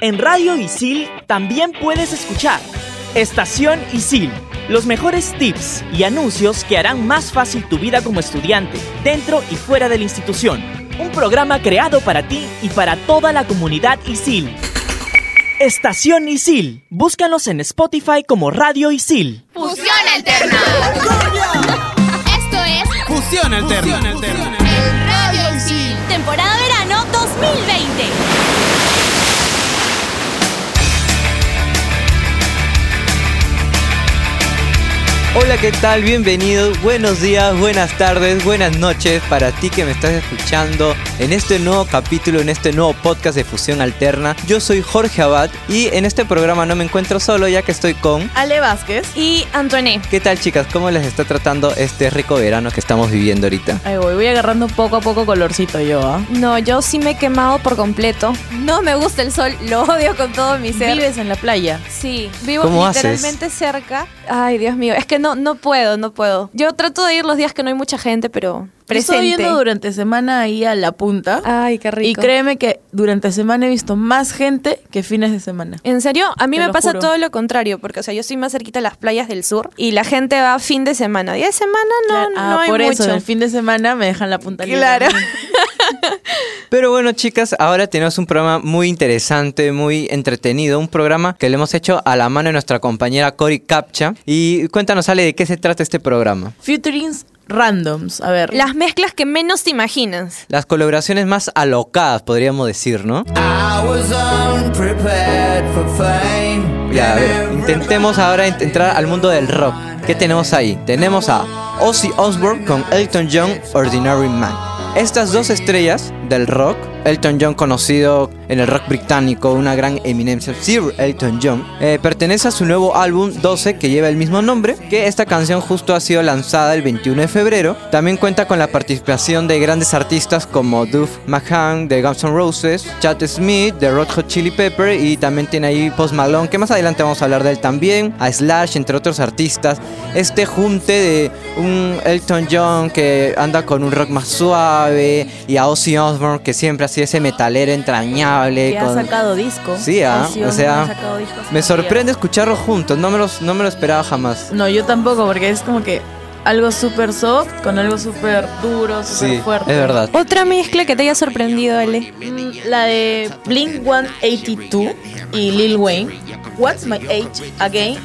En Radio Isil también puedes escuchar Estación Isil, los mejores tips y anuncios que harán más fácil tu vida como estudiante, dentro y fuera de la institución. Un programa creado para ti y para toda la comunidad Isil. Estación Isil. Búscanos en Spotify como Radio Isil. Fusión Alterna. Esto es Fusión Alterna. el Radio Hola, ¿qué tal? Bienvenidos. Buenos días, buenas tardes, buenas noches para ti que me estás escuchando en este nuevo capítulo, en este nuevo podcast de Fusión Alterna. Yo soy Jorge Abad y en este programa no me encuentro solo ya que estoy con... Ale Vázquez. Y Antoine. ¿Qué tal chicas? ¿Cómo les está tratando este rico verano que estamos viviendo ahorita? Ahí voy, voy agarrando poco a poco colorcito yo, ¿ah? No, yo sí me he quemado por completo. No me gusta el sol, lo odio con todo mi ser. Vives en la playa. Sí, vivo ¿Cómo literalmente cerca. Ay, Dios mío, es que no, no puedo, no puedo. Yo trato de ir los días que no hay mucha gente, pero Yo Estoy presente. yendo durante semana ahí a la punta. Ay, qué rico. y créeme que durante semana he visto más gente que fines de semana. ¿En serio? A mí Te me pasa juro. todo lo contrario, porque o sea, yo estoy más cerquita de las playas del sur y la gente va fin de semana. Día de semana no, Claro, no ah, hay por mucho. eso, el fin de semana me dejan la punta libre. Claro. Pero bueno chicas, ahora tenemos un programa muy interesante, muy entretenido, un programa que le hemos hecho a la mano de nuestra compañera Cory Capcha. Y cuéntanos Ale, ¿de qué se trata este programa? Futurings randoms. A ver. Las mezclas que menos te imaginas. Las colaboraciones más alocadas, podríamos decir, ¿no? I was unprepared for fame. Ya, a ver, intentemos ahora ent- entrar al mundo del rock. ¿Qué tenemos ahí? Tenemos a Ozzy Osbourne con Elton John, Ordinary Man. Estas dos estrellas del rock, Elton John conocido en el rock británico, una gran eminencia, Sir Elton John, eh, pertenece a su nuevo álbum 12 que lleva el mismo nombre, que esta canción justo ha sido lanzada el 21 de febrero. También cuenta con la participación de grandes artistas como Duff McCann de Guns N' Roses, Chad Smith de Red Hot Chili Pepper y también tiene ahí Post Malone, que más adelante vamos a hablar de él también, a Slash, entre otros artistas. Este junte de un Elton John que anda con un rock más suave y a Ozzy Osbourne que siempre ha sido ese metalero entrañable. que ha con- sacado disco. Sí, ah, o sea, ha disco Me sorprende días. escucharlos juntos, no me, los, no me lo esperaba jamás. No, yo tampoco, porque es como que algo súper soft con algo súper duro, súper Sí, fuerte. es verdad. Otra mezcla que te haya sorprendido, Ale. Mm, La de Blink 182 y Lil Wayne, What's My Age Again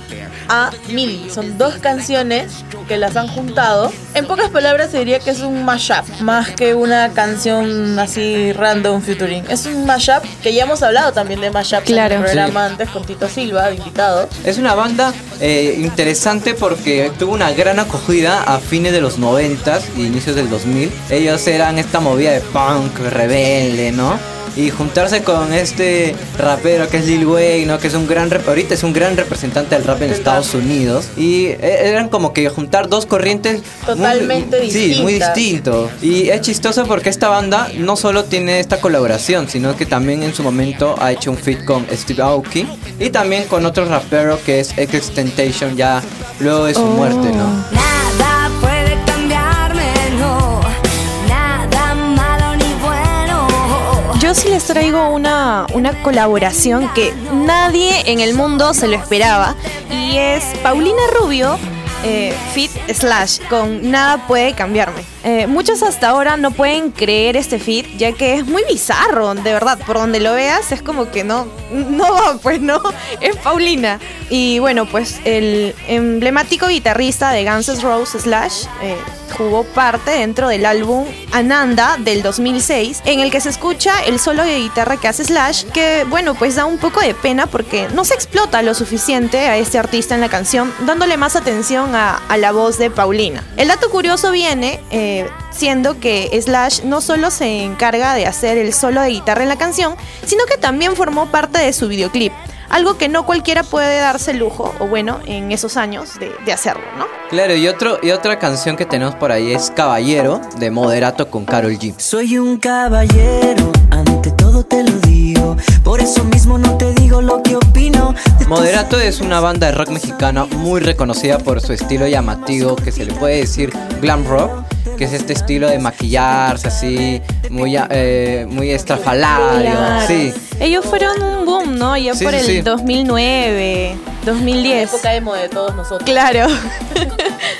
a Millie. Son dos canciones que las han juntado. En pocas palabras se diría que es un mashup, más que una canción así random featuring. Es un mashup que ya hemos hablado también de mashup Claro. en el programa Sí. antes con Tito Silva, invitado. Es una banda eh, interesante porque tuvo una gran acogida a fines de los 90 y inicios del 2000. Ellos eran esta movida de punk rebelde, ¿no? Y juntarse con este rapero que es Lil Wayne, ¿no? Que es un gran ahorita es un gran representante del rap en Estados Unidos. Y eh, eran como que juntar dos corrientes muy- Totalmente Sí, muy distintas. distinto. Y es chistoso porque esta banda no solo tiene esta colaboración, sino que también en su momento ha hecho un feat con Steve Aoki y también con otro rapero que es X-Tentation ya luego de su muerte, ¿no? Yo sí les traigo una, una colaboración que nadie en el mundo se lo esperaba. Y es Paulina Rubio, eh, Fit Slash, con Nada puede cambiarme. Eh, muchos hasta ahora no pueden creer este fit, ya que es muy bizarro, de verdad. Por donde lo veas, es como que no, no pues no, es Paulina. Y bueno, pues el emblemático guitarrista de Guns N' Roses Slash eh, jugó parte dentro del álbum Ananda del 2006, en el que se escucha el solo de guitarra que hace Slash, que bueno, pues da un poco de pena porque no se explota lo suficiente a este artista en la canción, dándole más atención a, la voz de Paulina. El dato curioso viene eh, siendo que Slash no solo se encarga de hacer el solo de guitarra en la canción, sino que también formó parte de su videoclip. Algo que no cualquiera puede darse el lujo, o bueno, en esos años de, de hacerlo, ¿no? Claro, y, otro, y otra canción que tenemos por ahí es Caballero de Moderato con Carol G. Soy un caballero, ante todo te lo digo. Por eso mismo no te digo lo que opino. Moderato es una banda de rock mexicana muy reconocida por su estilo llamativo, que se le puede decir glam rock, que es este estilo de maquillarse así, muy, eh, muy estrafalario. Claro. Sí, Ellos fueron ¿no? Sí, por sí, el sí. 2009, 2010. Época emo de todos nosotros. Claro.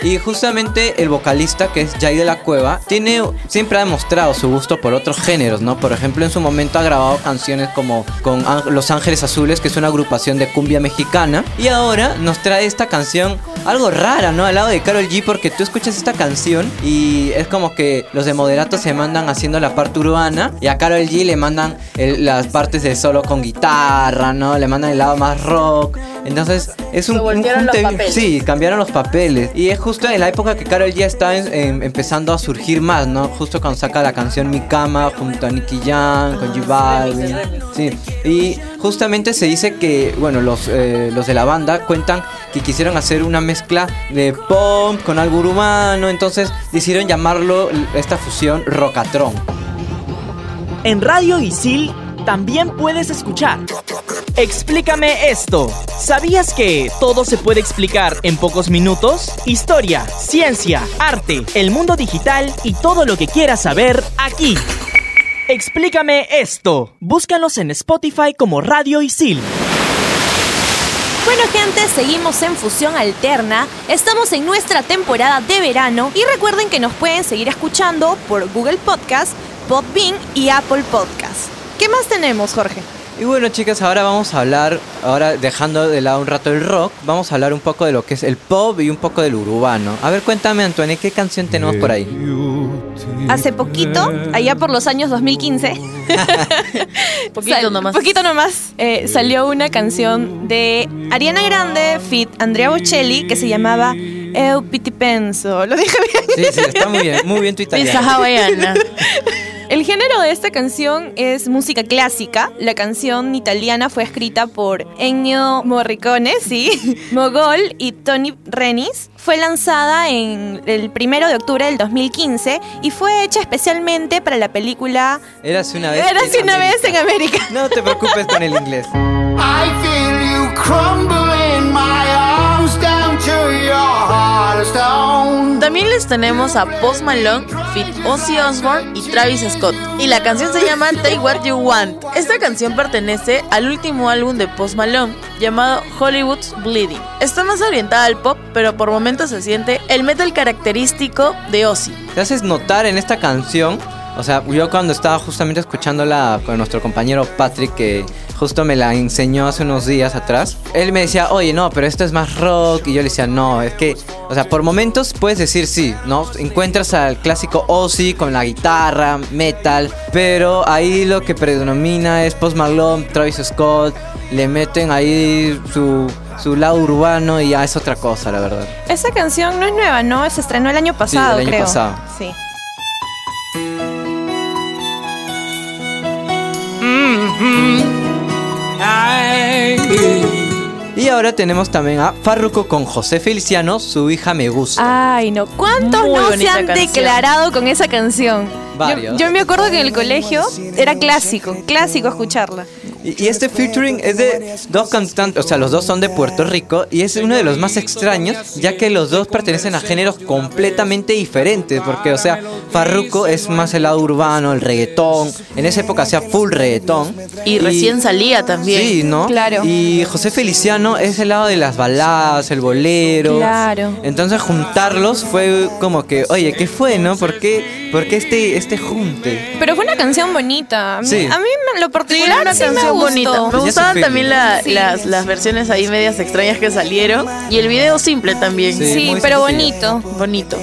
Y justamente el vocalista, que es Jay de la Cueva, tiene, siempre ha demostrado su gusto por otros géneros, ¿no? Por ejemplo, en su momento ha grabado canciones como con Los Ángeles Azules, que es una agrupación de cumbia mexicana. Y ahora nos trae esta canción algo rara, ¿no? Al lado de Carol G, porque tú escuchas esta canción y es como que los de Moderato se mandan haciendo la parte urbana y a Carol G le mandan el- las partes de solo con guitarra, ¿no? Le mandan el lado más rock. Entonces es un, un junte-. Sí, cambiaron los papeles. Y es justo en la época que Carol ya está en- en- empezando a surgir más, ¿no? Justo cuando saca la canción Mi Cama junto a Nicky Jam, con J Balvin. Sí. Y justamente se dice que, bueno, los, eh, los de la banda cuentan que quisieron hacer una mezcla de pop con algo urbano. Entonces decidieron llamarlo esta fusión Rockatron. En Radio Isil también puedes escuchar. Explícame esto. ¿Sabías que todo se puede explicar en pocos minutos? Historia, ciencia, arte, el mundo digital y todo lo que quieras saber aquí. Explícame esto. Búscanos en Spotify como Radio Isil. Bueno, gente, seguimos en Fusión Alterna. Estamos en nuestra temporada de verano. Y recuerden que nos pueden seguir escuchando por Google Podcast, Podbean y Apple Podcast. ¿Qué más tenemos, Jorge? Y bueno chicas, ahora vamos a hablar, ahora dejando de lado un rato el rock, vamos a hablar un poco de lo que es el pop y un poco del urbano. A ver, cuéntame Antoine, ¿qué canción tenemos por ahí? Hace poquito, allá por los años 2015, Poquito sal- nomás. Poquito nomás. eh, salió una canción de Ariana Grande, fit Andrea Bocelli, que se llamaba Eu Piti Penso. Lo dije bien. Sí, sí, está muy bien, muy bien tu Pizza italiano. hawaiana. El género de esta canción es música clásica. La canción italiana fue escrita por Ennio Morricone, sí, Mogol y Tony Renis. Fue lanzada en el primero de octubre del 2015 y fue hecha especialmente para la película Érase una vez. Érase una América. vez en América. No te preocupes con el inglés. I feel you crumble tenemos a Post Malone, Fit Ozzy Osbourne y Travis Scott. Y la canción se llama Take What You Want. Esta canción pertenece al último álbum de Post Malone, llamado Hollywood's Bleeding. Está más orientada al pop, pero por momentos se siente el metal característico de Ozzy. Te haces notar en esta canción, o sea, yo cuando estaba justamente escuchándola con nuestro compañero Patrick, que justo me la enseñó hace unos días atrás, él me decía, oye, no, pero esto es más rock, y yo le decía, no, es que, o sea, por momentos puedes decir sí, ¿no? Encuentras al clásico Ozzy con la guitarra, metal, pero ahí lo que predomina es Post Malone, Travis Scott, le meten ahí su, su lado urbano y ya es otra cosa, la verdad. Esa canción no es nueva, ¿no? Se estrenó el año pasado, el año creo. pasado. Sí. Y ahora tenemos también a Farruko con José Feliciano, su hija me gusta. Ay, no. ¿Cuántos Muy no se han canción. declarado con esa canción? Varios. Yo, yo me acuerdo que en el colegio era clásico, clásico escucharla. Y, y este featuring es de dos cantantes, o sea, los dos son de Puerto Rico y es uno de los más extraños, ya que los dos pertenecen a géneros completamente diferentes, porque, o sea, Farruko es más el lado urbano, el reggaetón, en esa época hacía full reggaetón. Y recién salía también. Sí, ¿no? Claro. Y José Feliciano es el lado de las baladas, el bolero. Claro. Entonces juntarlos fue como que, oye, ¿qué fue, no? ¿Por qué, por qué este, este junte? Pero fue una canción bonita. A mí, Sí. a mí me- lo Sí, particular una sí me Me su gustaban también la- Sí. las, las versiones ahí medias extrañas que salieron. Y el video simple también. Sí. Pero sencillo. bonito. Bonito.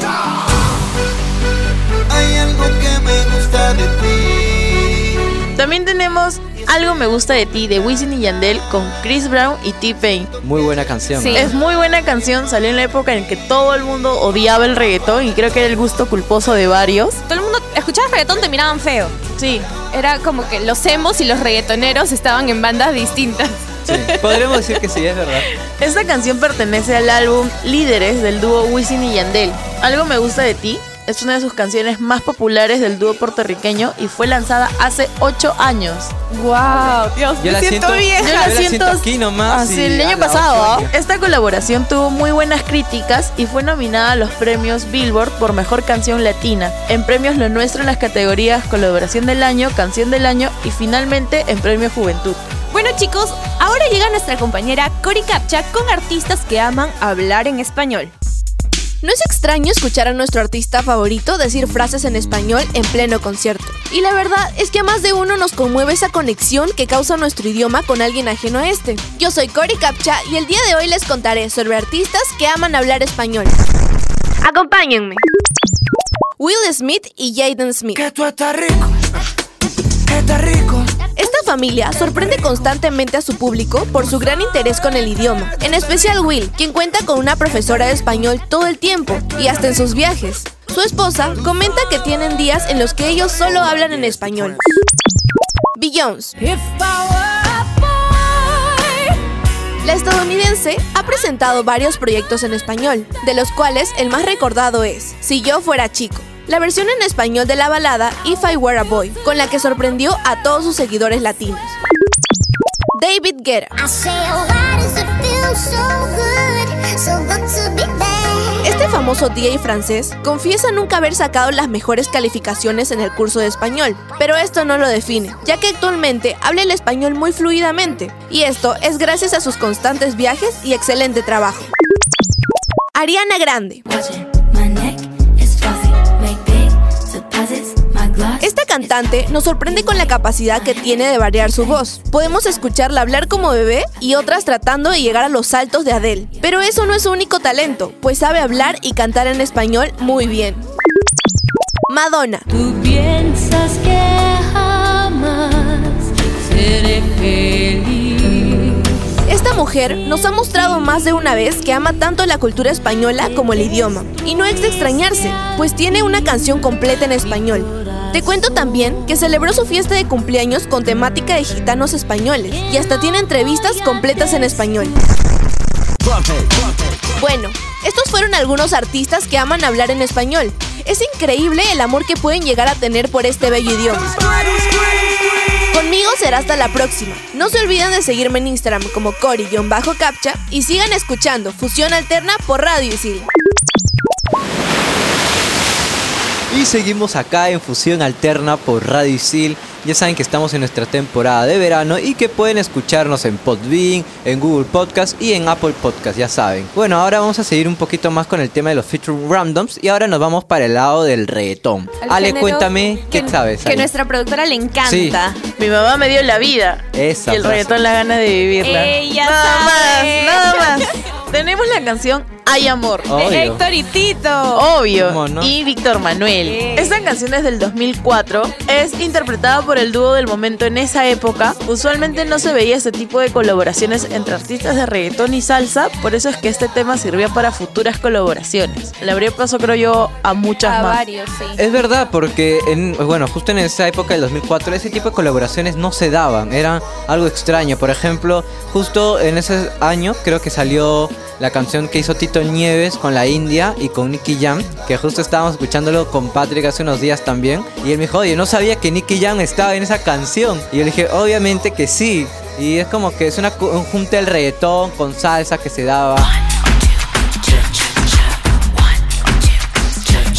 Hay algo que me gusta de ti. También tenemos Algo me gusta de ti de Wisin y Yandel con Chris Brown y T-Pain. Muy buena canción. Sí. ¿no? Es muy buena canción, salió en la época en que todo el mundo odiaba el reggaetón y creo que era el gusto culposo de varios. Todo el mundo escuchaba reggaetón te miraban feo. Sí, Era como que los emos y los reggaetoneros estaban en bandas distintas. Sí. Podríamos decir que sí, es verdad. esta canción pertenece al álbum Líderes del dúo Wisin y Yandel. Algo me gusta de ti es una de sus canciones más populares del dúo puertorriqueño y fue lanzada hace 8 años. Wow, Dios, Yo me la siento siento- vieja. Yo la la siento siento aquí nomás así el año la pasado. ocho ¿ah? años. Esta colaboración tuvo muy buenas críticas y fue nominada a los premios Billboard por Mejor Canción Latina. En premios Lo Nuestro en las categorías Colaboración del Año, Canción del Año y finalmente en Premio Juventud. Bueno chicos, ahora llega nuestra compañera Cori Capcha con artistas que aman hablar en español. No es extraño escuchar a nuestro artista favorito decir frases en español en pleno concierto. Y la verdad es que a más de uno nos conmueve esa conexión que causa nuestro idioma con alguien ajeno a este. Yo soy Cory Capcha y el día de hoy les contaré sobre artistas que aman hablar español. Acompáñenme. Will Smith y Jaden Smith. Que tú estás rico, familia sorprende constantemente a su público por su gran interés con el idioma, en especial Will, quien cuenta con una profesora de español todo el tiempo y hasta en sus viajes. Su esposa comenta que tienen días en los que ellos solo hablan en español. Beyoncé. La estadounidense ha presentado varios proyectos en español, de los cuales el más recordado es Si yo fuera chico, la versión en español de la balada If I Were a Boy, con la que sorprendió a todos sus seguidores latinos. David Guetta. Este famoso DJ francés confiesa nunca haber sacado las mejores calificaciones en el curso de español, pero esto no lo define, ya que actualmente habla el español muy fluidamente, y esto es gracias a sus constantes viajes y excelente trabajo. Ariana Grande. Esta cantante nos sorprende con la capacidad que tiene de variar su voz. Podemos escucharla hablar como bebé y otras tratando de llegar a los saltos de Adele. Pero eso no es su único talento, pues sabe hablar y cantar en español muy bien. Madonna. Mujer nos ha mostrado más de una vez que ama tanto la cultura española como el idioma. Y no es de extrañarse, pues tiene una canción completa en español. Te cuento también que celebró su fiesta de cumpleaños con temática de gitanos españoles y hasta tiene entrevistas completas en español. Bueno, estos fueron algunos artistas que aman hablar en español. Es increíble el amor que pueden llegar a tener por este bello idioma. Conmigo será hasta la próxima. No se olviden de seguirme en Instagram como Cori-Capcha y sigan escuchando Fusión Alterna por Radio Isil. Y seguimos acá en Fusión Alterna por Radio Isil. Ya saben que estamos en nuestra temporada de verano y que pueden escucharnos en Podbean, en Google Podcast y en Apple Podcast, ya saben. Bueno, ahora vamos a seguir un poquito más con el tema de los feature randoms y ahora nos vamos para el lado del reggaetón. Al Ale, cuéntame, ¿qué sabes? Que ahí? nuestra productora le encanta. Mi mamá me dio la vida. Esa y el frase. reggaetón la gana de vivirla. Ella nada sabe. más, nada más. Tenemos la canción Hay Amor. Obvio. Héctor y Tito. Obvio. Y Víctor Manuel. Esta canción es del 2004. Es interpretada por el dúo del momento en esa época. Usualmente no se veía este tipo de colaboraciones entre artistas de reggaetón y salsa. Por eso es que este tema sirvió para futuras colaboraciones. Le abrió paso, creo yo, a muchas A más. varios, sí. Es verdad, porque en, bueno, justo en esa época del 2004 ese tipo de colaboraciones no se daban, era algo extraño. Por ejemplo, justo en ese año creo que salió la canción que hizo Tito Nieves con la India y con Nicky Jam, que justo estábamos escuchándolo con Patrick hace unos días también. Y él me dijo, oye, no sabía que Nicky Jam estaba en esa canción. Y yo le dije, obviamente que sí. Y es como que es una cu- un junte del reggaetón con salsa que se daba.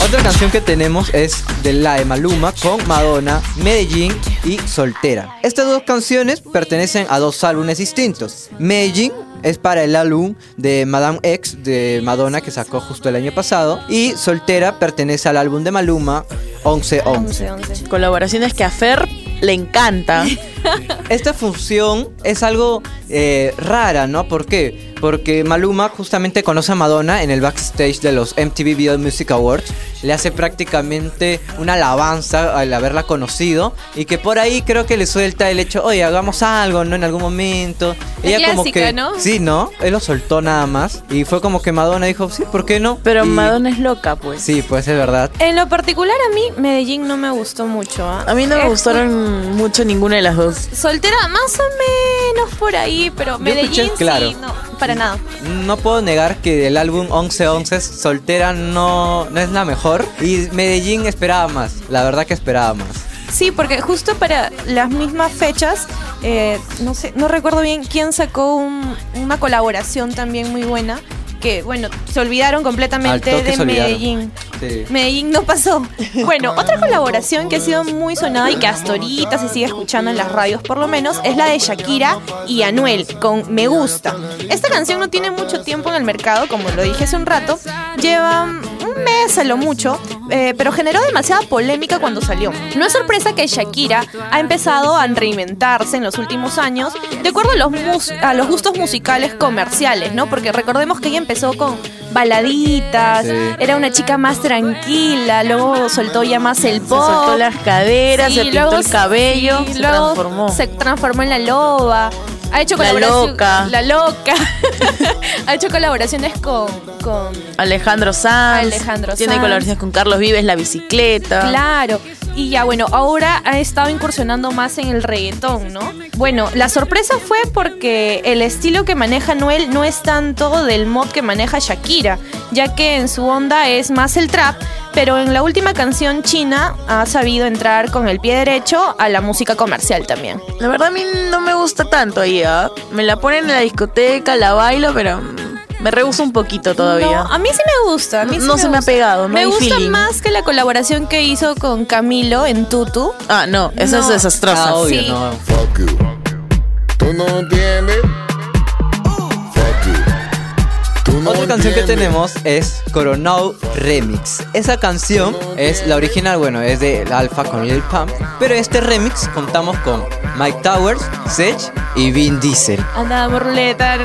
Otra canción que tenemos es de la de Maluma con Madonna, Medellín y Soltera. Estas dos canciones pertenecen a dos álbumes distintos. Medellín es para el álbum de Madame X de Madonna que sacó justo el año pasado y Soltera pertenece al álbum de Maluma 1111. 11, 11. Colaboraciones que a Fer le encantan. Esta función es algo eh, rara, ¿no? ¿Por qué? Porque Maluma justamente conoce a Madonna en el backstage de los MTV Video Music Awards. Le hace prácticamente una alabanza al haberla conocido. Y que por ahí creo que le suelta el hecho, oye, hagamos algo, ¿no? En algún momento. La como clásica, que. ¿no? Sí, ¿no? Él lo soltó nada más. Y fue como que Madonna dijo, sí, ¿por qué no? Pero Y- Madonna es loca, pues. Sí, pues es verdad. En lo particular a mí Medellín no me gustó mucho. ¿ah? A mí no me Es- gustaron mucho ninguna de las dos. Soltera más o menos por ahí, pero Yo escuché, Medellín claro. sí, no. para nada. No puedo negar que el álbum 1111 soltera no, no es la mejor. Y Medellín esperaba más. La verdad que esperaba más. Sí, porque justo para las mismas fechas, eh, no sé, no recuerdo bien quién sacó un- una colaboración también muy buena. Que bueno, se olvidaron completamente de. Medellín. Sí. Medellín no pasó. Bueno, otra colaboración que ha sido muy sonada y que hasta ahorita se sigue escuchando en las radios por lo menos es la de Shakira y Anuel con Me Gusta. Esta canción no tiene mucho tiempo en el mercado, como lo dije hace un rato. Lleva lo mucho, eh, pero generó demasiada polémica cuando salió. No es sorpresa que Shakira ha empezado a reinventarse en los últimos años de acuerdo a los, mus- a los gustos musicales comerciales, ¿no? Porque recordemos que ella empezó con baladitas, Sí. era una chica más tranquila, luego soltó ya más el Se pop. soltó las caderas, Sí, se pintó luego el cabello, sí, se luego transformó. Se transformó en la loba. Ha hecho La loca. La loca. ha hecho colaboraciones con, con Alejandro Sanz. Alejandro Tiene Sanz. colaboraciones con Carlos Vives, La Bicicleta. Claro. Y ya bueno, ahora ha estado incursionando más en el reggaetón, ¿no? Bueno, la sorpresa fue porque el estilo que maneja Noel no es tanto del mod que maneja Shakira, ya que en su onda es más el trap, pero en la última canción China ha sabido entrar con el pie derecho a la música comercial también. La verdad a mí no me gusta tanto ahí, ¿ah? Me la ponen en la discoteca, la bailo, pero me rehuso un poquito todavía. No, a mí sí me gusta. A mí sí No se me ha pegado, no Me hay gusta feeling. más que la colaboración que hizo con Camilo en Tutu. Ah, no, esa No. es desastrosa. Ah, obvio, Sí. no. Fuck you. Tú no entiendes. Fuck you. Tú no Otra canción que entiendes. tenemos es Coronado Remix. Esa canción es la original, bueno, es de Alpha con Lil Pump. Pero este remix contamos con Mike Towers, Sech y Vin Diesel. Andaba por ruleta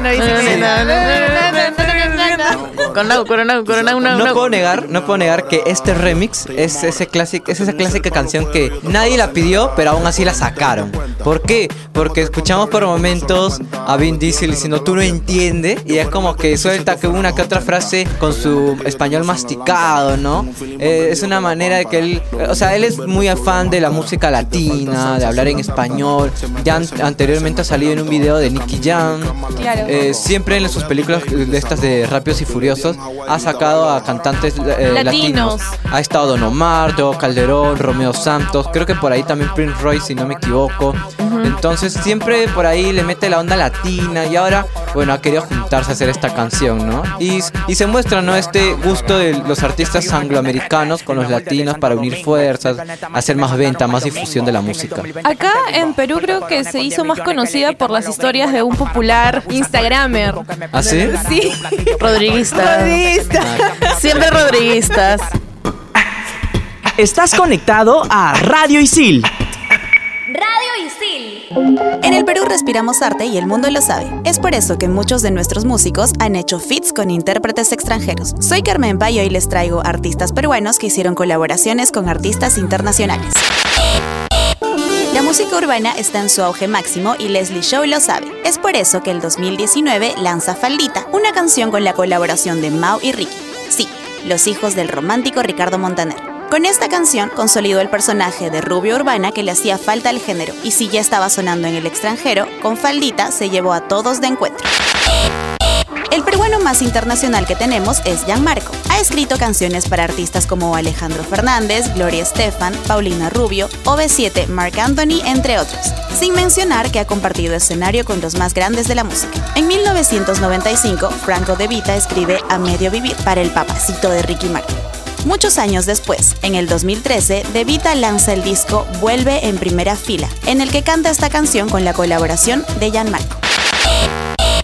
en una bicicleta. Coronado, coronado, coronado, No, no, puedo negar, no puedo negar que este remix es ese clásico, es esa clásica canción que nadie la pidió, pero aún así la sacaron. ¿Por qué? Porque escuchamos por momentos a Vin Diesel diciendo tú no entiendes y es como que suelta que una que otra frase con su español masticado, ¿no? Eh, es una manera de que él, o sea, él es muy afán de la música latina, de hablar en español. Ya an- anteriormente ha salido en un video de Nicky Jam. Claro. Eh, siempre en sus películas de estas de Rápidos y Furiosos ha sacado a cantantes eh, Latinos. latinos. Ha estado Don Omar, Teo Calderón, Romeo Santos, creo que por ahí también Prince Royce, si no me equivoco. Entonces siempre por ahí le mete la onda latina y ahora, bueno, ha querido juntarse a hacer esta canción, ¿no? Y, y se muestra, ¿no? Este gusto de los artistas angloamericanos con los latinos para unir fuerzas, hacer más venta, más difusión de la música. Acá en Perú creo que se hizo más conocida por las historias de un popular Instagramer. ¿Ah, sí? Sí. Rodriguista. Rodriguista. Siempre rodriguistas. Estás conectado a Radio Isil. En el Perú respiramos arte y el mundo lo sabe. Es por eso que muchos de nuestros músicos han hecho feats con intérpretes extranjeros. Soy Carmen Pa y hoy les traigo artistas peruanos que hicieron colaboraciones con artistas internacionales. La música urbana está en su auge máximo y Leslie Show lo sabe. Es por eso que el 2019 lanza Faldita, una canción con la colaboración de Mau y Ricky. Sí, los hijos del romántico Ricardo Montaner. Con esta canción consolidó el personaje de rubio urbana que le hacía falta al género y si ya estaba sonando en el extranjero, con Faldita se llevó a todos de encuentro. El peruano más internacional que tenemos es Gianmarco. Ha escrito canciones para artistas como Alejandro Fernández, Gloria Estefan, Paulina Rubio, OV7, Marc Anthony, entre otros. Sin mencionar que ha compartido escenario con los más grandes de la música. En 1995, Franco De Vita escribe A Medio Vivir para el papacito de Ricky Martin. Muchos años después, en el 2013, De Vita lanza el disco Vuelve en primera fila, en el que canta esta canción con la colaboración de Gianmarco.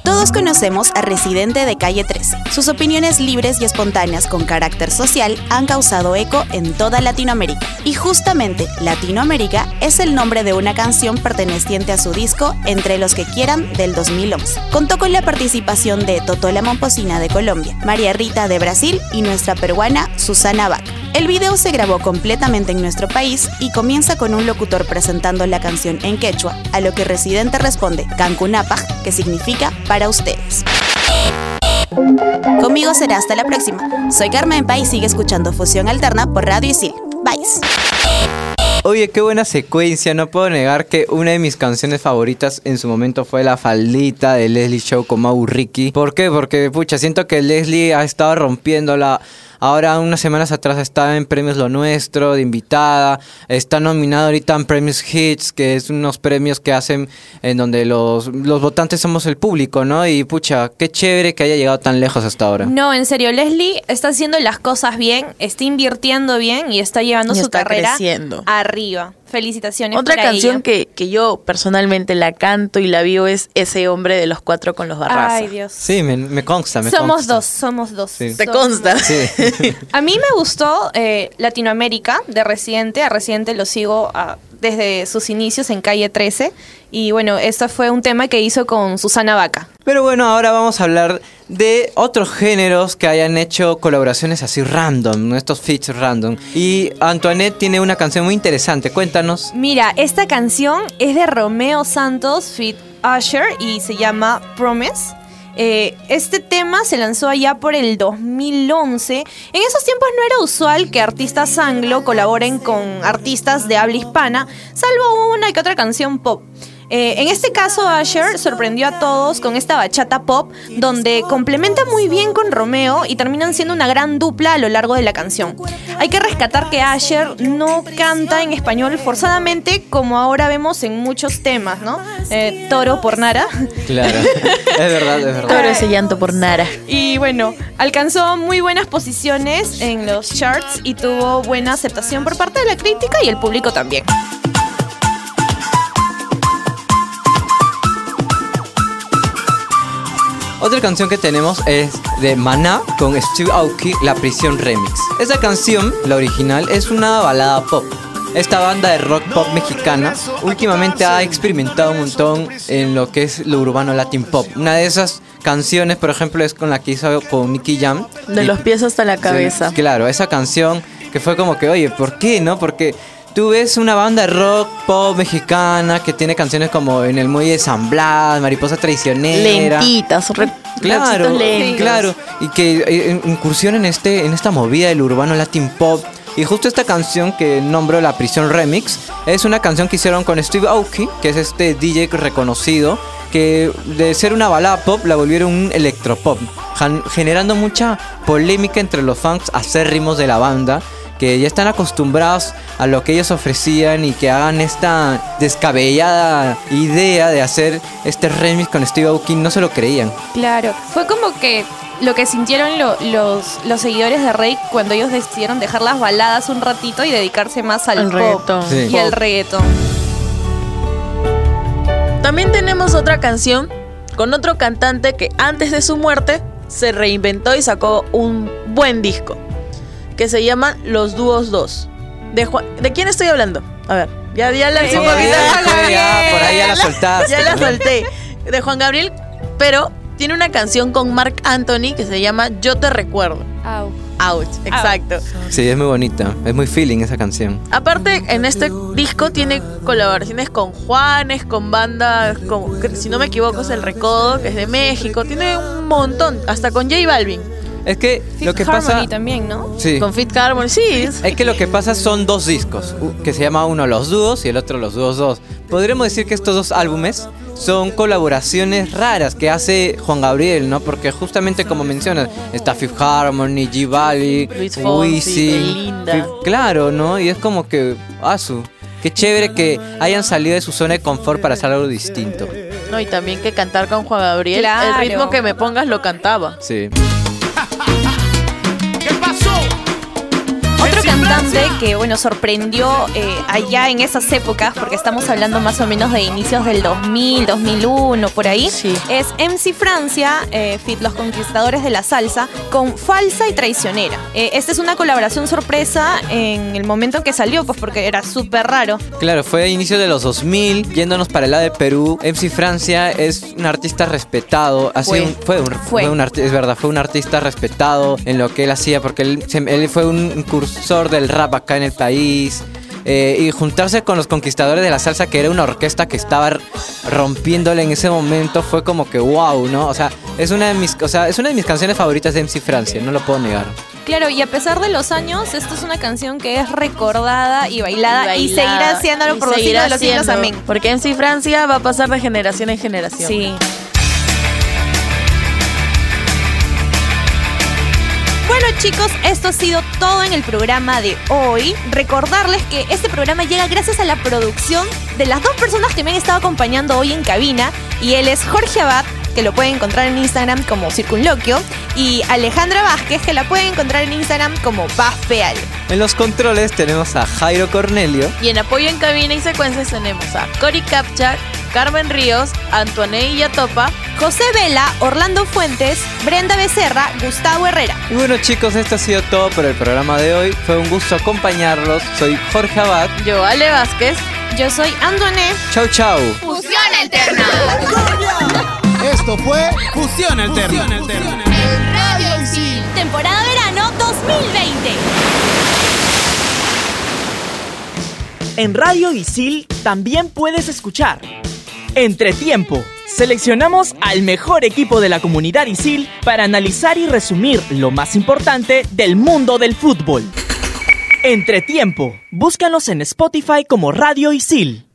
Todos conocemos a Residente de Calle 13. Sus opiniones libres y espontáneas con carácter social han causado eco en toda Latinoamérica. Y justamente Latinoamérica es el nombre de una canción perteneciente a su disco Entre los que quieran del 2011. Contó con la participación de Totola Momposina de Colombia, María Rita de Brasil y nuestra peruana Susana Vaca. El video se grabó completamente en nuestro país y comienza con un locutor presentando la canción en quechua, a lo que Residente responde Cancunapaj, que significa para ustedes. Conmigo será hasta la próxima. Soy Carmen Pa y sigue escuchando Fusión Alterna por Radio Isil. Bye. Oye, qué buena secuencia. No puedo negar que una de mis canciones favoritas en su momento fue La Faldita de Leslie Show con Mau. ¿Por qué? Porque, pucha, siento que Leslie ha estado rompiéndola. Ahora, unas semanas atrás estaba en Premios Lo Nuestro, de invitada. Está nominada ahorita en Premios Hits, que es unos premios que hacen en donde los, los votantes somos el público, ¿no? Y pucha, qué chévere que haya llegado tan lejos hasta ahora. No, en serio, Leslie está haciendo las cosas bien, está invirtiendo bien y está llevando Y su está carrera creciendo. arriba. Felicitaciones. Otra para canción ella. que, que yo personalmente la canto y la vivo es Ese hombre de los cuatro con los barrazas. Ay, Dios. Sí, me, me consta, me Somos consta. dos, somos dos. Sí. ¿Te Somos consta? dos. Sí. A mí me gustó eh, Latinoamérica de Residente. A Residente lo sigo ah, desde sus inicios en Calle 13. Y bueno, este fue un tema que hizo con Susana Vaca. Pero bueno, ahora vamos a hablar de otros géneros que hayan hecho colaboraciones así random, estos feats random. Y Antoinette tiene una canción muy interesante, cuéntanos. Mira, esta canción es de Romeo Santos, Fit Usher, y se llama Promise. Eh, este tema se lanzó allá por el 2011. En esos tiempos no era usual que artistas anglo colaboren con artistas de habla hispana, salvo una que otra canción pop. Eh, en este caso, Usher sorprendió a todos con esta bachata pop, donde complementa muy bien con Romeo y terminan siendo una gran dupla a lo largo de la canción. Hay que rescatar que Usher no canta en español forzadamente, como ahora vemos en muchos temas, ¿no? Eh, Toro por Nara. Claro, es verdad, es verdad. Todo ese llanto por Nara. Y bueno, alcanzó muy buenas posiciones en los charts y tuvo buena aceptación por parte de la crítica y el público también. Otra canción que tenemos es de Maná con Steve Aoki, La Prisión Remix. Esta canción, la original, es una balada pop. Esta banda de rock pop mexicana últimamente ha experimentado un montón en lo que es lo urbano latin pop. Una de esas canciones, por ejemplo, es con la que hizo con Nicky Jam. De Y- los pies hasta la cabeza. Sí, claro, esa canción que fue como que, oye, ¿por qué, no? Porque tú ves una banda de rock pop mexicana que tiene canciones como En el Muelle de San Blas, Mariposa Traicionera. Lentitas, re- Claro, lentos. claro, y que eh, incursión en este en esta movida del urbano latin pop. Y justo esta canción que nombro La Prisión Remix es una canción que hicieron con Steve Aoki, que es este DJ reconocido, que de ser una balada pop la volvieron un electropop, generando mucha polémica entre los fans acérrimos de la banda, que ya están acostumbrados a lo que ellos ofrecían y que hagan esta descabellada idea de hacer este remix con Steve Aoki, no se lo creían. Claro, fue como que lo que sintieron lo- los, los seguidores de Rey cuando ellos decidieron dejar las baladas un ratito y dedicarse más al Al pop reggaetón. Sí. y al reggaetón. También tenemos otra canción con otro cantante que antes de su muerte se reinventó y sacó un buen disco que se llama Los Dúos 2. ¿De, Juan- ¿De quién estoy hablando? A ver, ya, ya la hice un poquito. Ya, por ahí ya la soltaste. Ya la solté. De Juan Gabriel, pero tiene una canción con Mark Anthony que se llama Yo te recuerdo. Au. Ouch, exacto. Sí, es muy bonita. Es muy feeling esa canción. Aparte, en este disco tiene colaboraciones con Juanes, con bandas, con, que si no me equivoco es El Recodo, que es de México. Tiene un montón, hasta con J Balvin. Es que lo que Harmony pasa. también, ¿no? Sí. Con Fit Harmony, sí. es- que lo que pasa son dos discos, que se llama uno Los Dúos y el otro Los Dúos 2. Podríamos decir que estos dos álbumes son colaboraciones raras que hace Juan Gabriel, ¿no? Porque justamente como mencionas, está Fifth Harmony, G Valley. Fif- claro, ¿no? Y es como que, asu, qué chévere que hayan salido de su zona de confort para hacer algo distinto. No, y también que cantar con Juan Gabriel. Claro. El ritmo que me pongas lo cantaba. Sí. 哈 哈 cantante que, bueno, sorprendió eh, allá en esas épocas, porque estamos hablando más o menos de inicios del 2000, 2001, por ahí, Sí. es MC Francia, eh, Fit Los Conquistadores de la Salsa, con Falsa y Traicionera. Eh, esta es una colaboración sorpresa en el momento en que salió, pues porque era súper raro. Claro, fue a inicio de los 2000, yéndonos para el lado de Perú. MC Francia es un artista respetado. Ha Fue. sido un- fue, un, Fue. fue un arti- es verdad, fue un artista respetado en lo que él hacía, porque él, se- él fue un cursor del rap acá en el país. Eh, y juntarse con los conquistadores de la salsa, que era una orquesta que estaba rompiéndole en ese momento, fue como que wow, ¿no? O sea, Es una de mis, o sea, es una de mis canciones favoritas de MC Francia, no lo puedo negar. Claro, y a pesar de los años, esta es una canción que es recordada y bailada y, bailada, seguirá haciéndolo y por los siglos de los siglos. Amén. Porque en sí Francia va a pasar de generación en generación. Sí. Bueno chicos, esto ha sido todo en el programa de hoy. Recordarles que este programa llega gracias a la producción de las dos personas que me han estado acompañando hoy en cabina. Y él es Jorge Abad, que lo pueden encontrar en Instagram como Circunloquio. Y Alejandra Vázquez, que la pueden encontrar en Instagram como Paz Peal. En los controles tenemos a Jairo Cornelio. Y en apoyo en cabina y secuencias tenemos a Cory Capcha, Carmen Ríos, Antoine Yatopa, José Vela, Orlando Fuentes, Brenda Becerra, Gustavo Herrera. Y bueno chicos, esto ha sido todo por el programa de hoy. Fue un gusto acompañarlos. Soy Jorge Abad. yo Ale Vázquez. Yo soy Antoine. Chau chau. Fusión Alterna. Esto fue Fusión Alterna. Radio Isil. Temporada verano 2020. En Radio Isil también puedes escuchar Entretiempo. Seleccionamos al mejor equipo de la comunidad Isil para analizar y resumir lo más importante del mundo del fútbol. Entretiempo. Búscanos en Spotify como Radio Isil.